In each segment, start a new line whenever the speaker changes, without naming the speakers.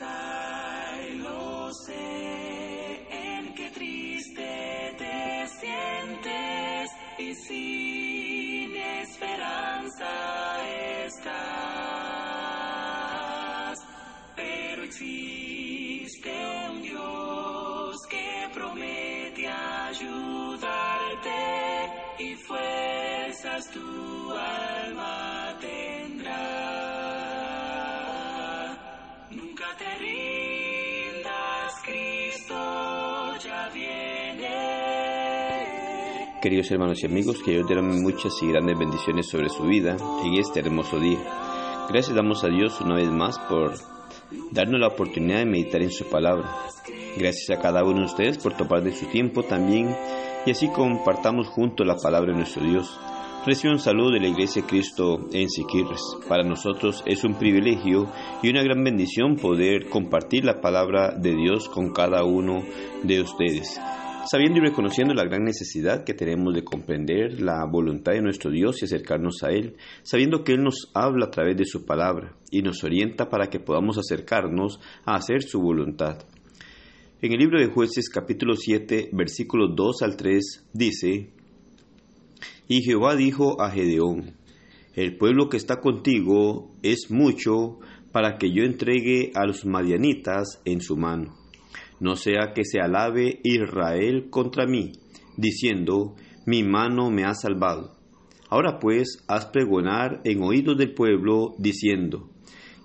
hay, lo sé, en qué triste te sientes y sin esperanza estás. Pero existe un Dios que promete ayudarte y fuerzas tu alma
Queridos hermanos y amigos, que Dios derrame muchas y grandes bendiciones sobre su vida en este hermoso día. Gracias damos a Dios una vez más por darnos la oportunidad de meditar en su palabra. Gracias a cada uno de ustedes por tomar de su tiempo también y así compartamos juntos la palabra de nuestro Dios. Recibe un saludo de la Iglesia de Cristo en Siquirres. Para nosotros es un privilegio y una gran bendición poder compartir la palabra de Dios con cada uno de ustedes sabiendo y reconociendo la gran necesidad que tenemos de comprender la voluntad de nuestro Dios y acercarnos a Él, sabiendo que Él nos habla a través de su palabra y nos orienta para que podamos acercarnos a hacer su voluntad. En el libro de jueces capítulo 7 versículos 2 al 3 dice, Y Jehová dijo a Gedeón, El pueblo que está contigo es mucho para que yo entregue a los madianitas en su mano no sea que se alabe Israel contra mí, diciendo, mi mano me ha salvado. Ahora pues, haz pregonar en oídos del pueblo, diciendo,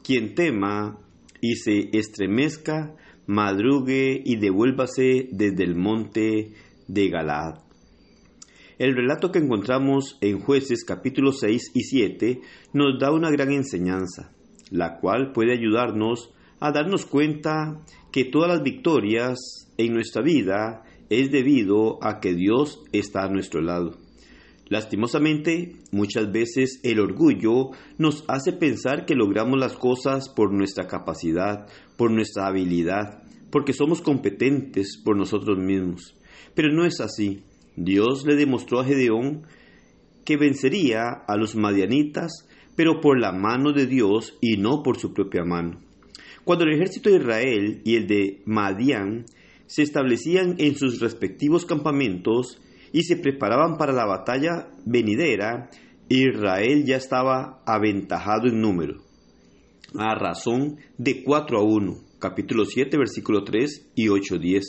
quien tema y se estremezca, madrugue y devuélvase desde el monte de Galaad. El relato que encontramos en jueces capítulos 6 y 7 nos da una gran enseñanza, la cual puede ayudarnos a darnos cuenta que todas las victorias en nuestra vida es debido a que Dios está a nuestro lado. Lastimosamente, muchas veces el orgullo nos hace pensar que logramos las cosas por nuestra capacidad, por nuestra habilidad, porque somos competentes por nosotros mismos. Pero no es así. Dios le demostró a Gedeón que vencería a los madianitas, pero por la mano de Dios y no por su propia mano. Cuando el ejército de Israel y el de Madián se establecían en sus respectivos campamentos y se preparaban para la batalla venidera, Israel ya estaba aventajado en número, a razón de 4 a 1, capítulo 7, versículo 3 y 8, 10.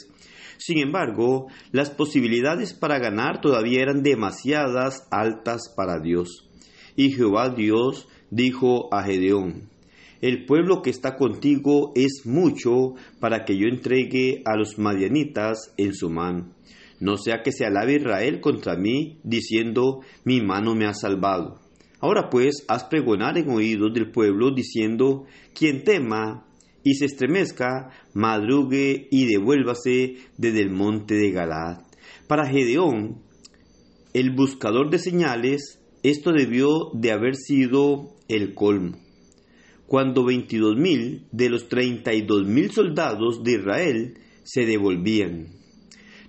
Sin embargo, las posibilidades para ganar todavía eran demasiadas altas para Dios. Y Jehová Dios dijo a Gedeón, el pueblo que está contigo es mucho para que yo entregue a los madianitas en su mano. No sea que se alabe Israel contra mí, diciendo, mi mano me ha salvado. Ahora pues, haz pregonar en oídos del pueblo, diciendo, quien tema y se estremezca, madrugue y devuélvase desde el monte de Galaad. Para Gedeón, el buscador de señales, esto debió de haber sido el colmo cuando 22.000 de los 32.000 soldados de Israel se devolvían.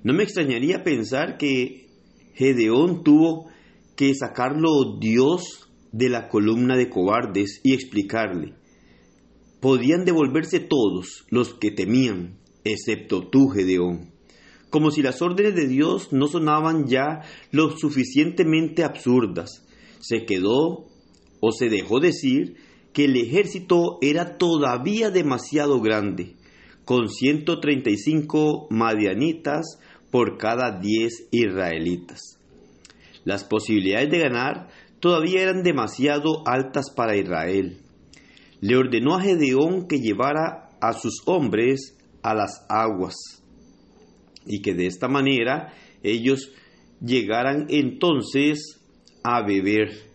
No me extrañaría pensar que Gedeón tuvo que sacarlo Dios de la columna de cobardes y explicarle, podían devolverse todos los que temían, excepto tú, Gedeón. Como si las órdenes de Dios no sonaban ya lo suficientemente absurdas. Se quedó o se dejó decir que el ejército era todavía demasiado grande, con 135 madianitas por cada 10 israelitas. Las posibilidades de ganar todavía eran demasiado altas para Israel. Le ordenó a Gedeón que llevara a sus hombres a las aguas y que de esta manera ellos llegaran entonces a beber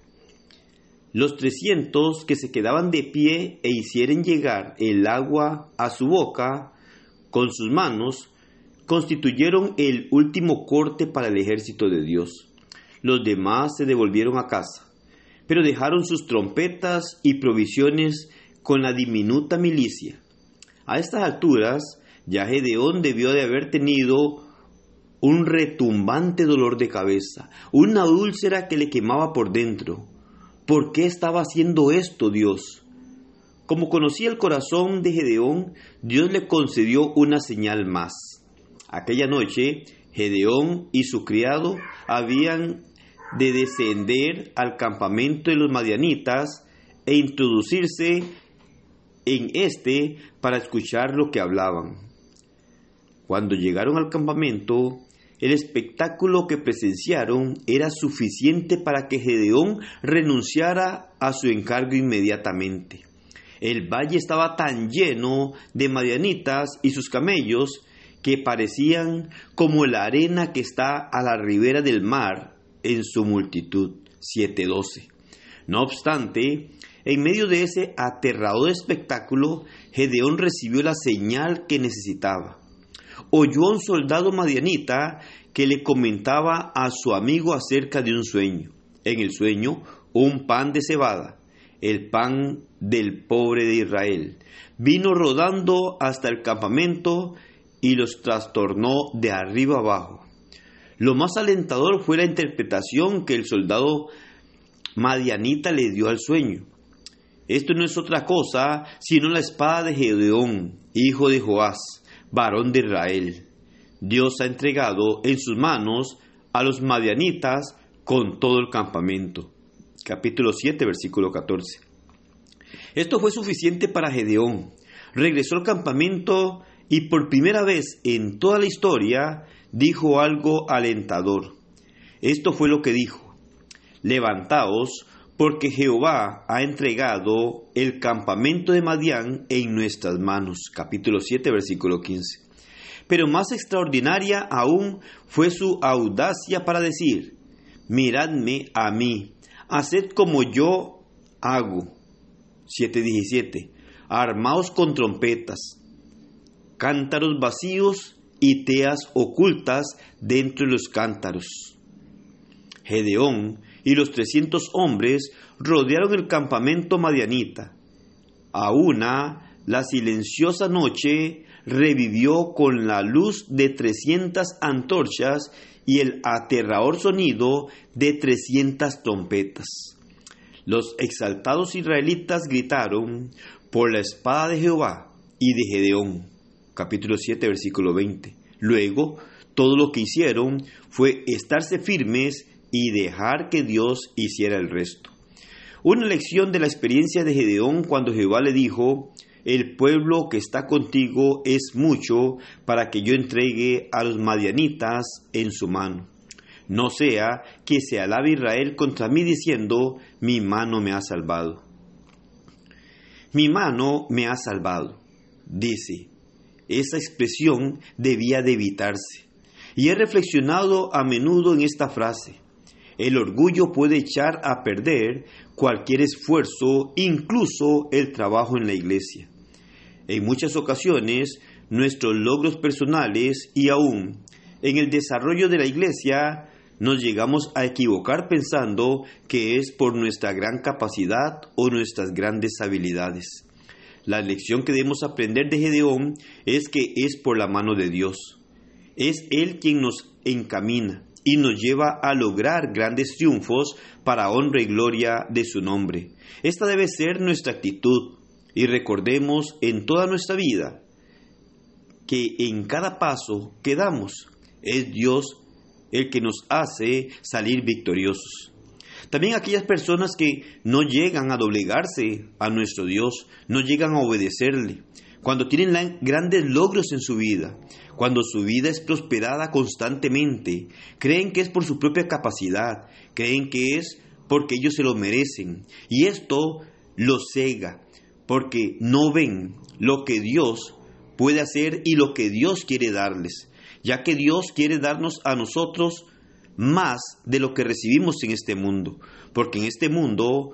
los trescientos que se quedaban de pie e hicieren llegar el agua a su boca con sus manos, constituyeron el último corte para el ejército de Dios. Los demás se devolvieron a casa, pero dejaron sus trompetas y provisiones con la diminuta milicia. A estas alturas, ya Gedeón debió de haber tenido un retumbante dolor de cabeza, una úlcera que le quemaba por dentro, ¿Por qué estaba haciendo esto Dios? Como conocía el corazón de Gedeón, Dios le concedió una señal más. Aquella noche, Gedeón y su criado habían de descender al campamento de los madianitas e introducirse en este para escuchar lo que hablaban. Cuando llegaron al campamento, el espectáculo que presenciaron era suficiente para que Gedeón renunciara a su encargo inmediatamente. El valle estaba tan lleno de madianitas y sus camellos que parecían como la arena que está a la ribera del mar en su multitud. 7.12. No obstante, en medio de ese aterrador espectáculo, Gedeón recibió la señal que necesitaba. Oyó a un soldado madianita que le comentaba a su amigo acerca de un sueño. En el sueño, un pan de cebada, el pan del pobre de Israel, vino rodando hasta el campamento y los trastornó de arriba abajo. Lo más alentador fue la interpretación que el soldado madianita le dio al sueño. Esto no es otra cosa sino la espada de Gedeón, hijo de Joás, varón de Israel. Dios ha entregado en sus manos a los madianitas con todo el campamento. Capítulo 7, versículo 14. Esto fue suficiente para Gedeón. Regresó al campamento y por primera vez en toda la historia dijo algo alentador. Esto fue lo que dijo. Levantaos, porque Jehová ha entregado el campamento de Madián en nuestras manos. Capítulo 7, versículo 15. Pero más extraordinaria aún fue su audacia para decir, miradme a mí, haced como yo hago. 7.17. Armaos con trompetas, cántaros vacíos y teas ocultas dentro de los cántaros. Gedeón y los trescientos hombres rodearon el campamento madianita. A una, la silenciosa noche revivió con la luz de trescientas antorchas y el aterrador sonido de trescientas trompetas. Los exaltados israelitas gritaron por la espada de Jehová y de Gedeón. Capítulo 7, versículo 20. Luego, todo lo que hicieron fue estarse firmes y dejar que Dios hiciera el resto. Una lección de la experiencia de Gedeón cuando Jehová le dijo, el pueblo que está contigo es mucho para que yo entregue a los madianitas en su mano. No sea que se alabe Israel contra mí diciendo, mi mano me ha salvado. Mi mano me ha salvado, dice. Esa expresión debía de evitarse. Y he reflexionado a menudo en esta frase. El orgullo puede echar a perder cualquier esfuerzo, incluso el trabajo en la iglesia. En muchas ocasiones, nuestros logros personales y aún en el desarrollo de la iglesia nos llegamos a equivocar pensando que es por nuestra gran capacidad o nuestras grandes habilidades. La lección que debemos aprender de Gedeón es que es por la mano de Dios. Es Él quien nos encamina y nos lleva a lograr grandes triunfos para honra y gloria de su nombre. Esta debe ser nuestra actitud y recordemos en toda nuestra vida que en cada paso que damos es Dios el que nos hace salir victoriosos. También aquellas personas que no llegan a doblegarse a nuestro Dios, no llegan a obedecerle, cuando tienen grandes logros en su vida, cuando su vida es prosperada constantemente, creen que es por su propia capacidad, creen que es porque ellos se lo merecen. Y esto los cega, porque no ven lo que Dios puede hacer y lo que Dios quiere darles, ya que Dios quiere darnos a nosotros más de lo que recibimos en este mundo, porque en este mundo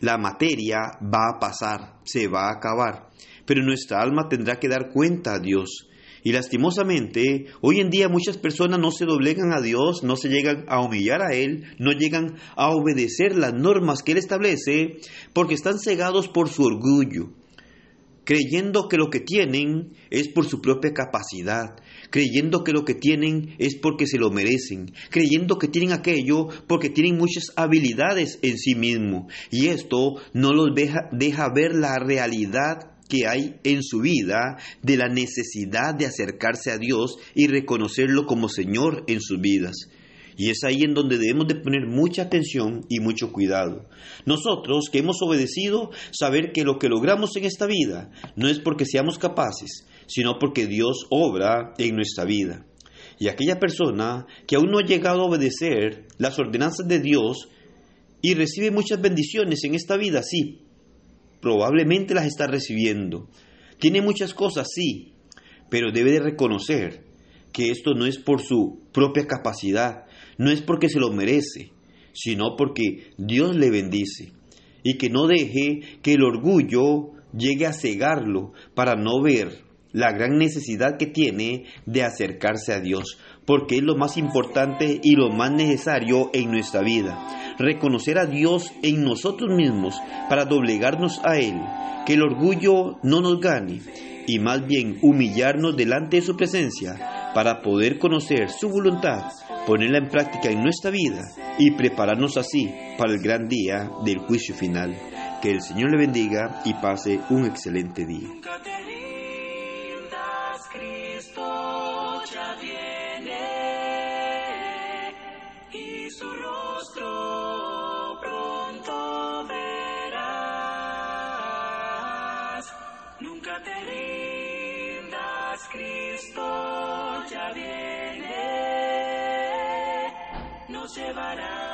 la materia va a pasar, se va a acabar, pero nuestra alma tendrá que dar cuenta a Dios. Y lastimosamente, hoy en día muchas personas no se doblegan a Dios, no se llegan a humillar a Él, no llegan a obedecer las normas que Él establece, porque están cegados por su orgullo. Creyendo que lo que tienen es por su propia capacidad, creyendo que lo que tienen es porque se lo merecen, creyendo que tienen aquello porque tienen muchas habilidades en sí mismo. Y esto no los deja, deja ver la realidad que hay en su vida de la necesidad de acercarse a Dios y reconocerlo como Señor en sus vidas. Y es ahí en donde debemos de poner mucha atención y mucho cuidado. Nosotros que hemos obedecido, saber que lo que logramos en esta vida no es porque seamos capaces, sino porque Dios obra en nuestra vida. Y aquella persona que aún no ha llegado a obedecer las ordenanzas de Dios y recibe muchas bendiciones en esta vida, sí, probablemente las está recibiendo. Tiene muchas cosas, sí, pero debe de reconocer que esto no es por su propia capacidad, no es porque se lo merece, sino porque Dios le bendice. Y que no deje que el orgullo llegue a cegarlo para no ver la gran necesidad que tiene de acercarse a Dios, porque es lo más importante y lo más necesario en nuestra vida. Reconocer a Dios en nosotros mismos para doblegarnos a Él, que el orgullo no nos gane y más bien humillarnos delante de su presencia para poder conocer su voluntad, ponerla en práctica en nuestra vida y prepararnos así para el gran día del juicio final. Que el Señor le bendiga y pase un excelente día.
Nunca te llevará.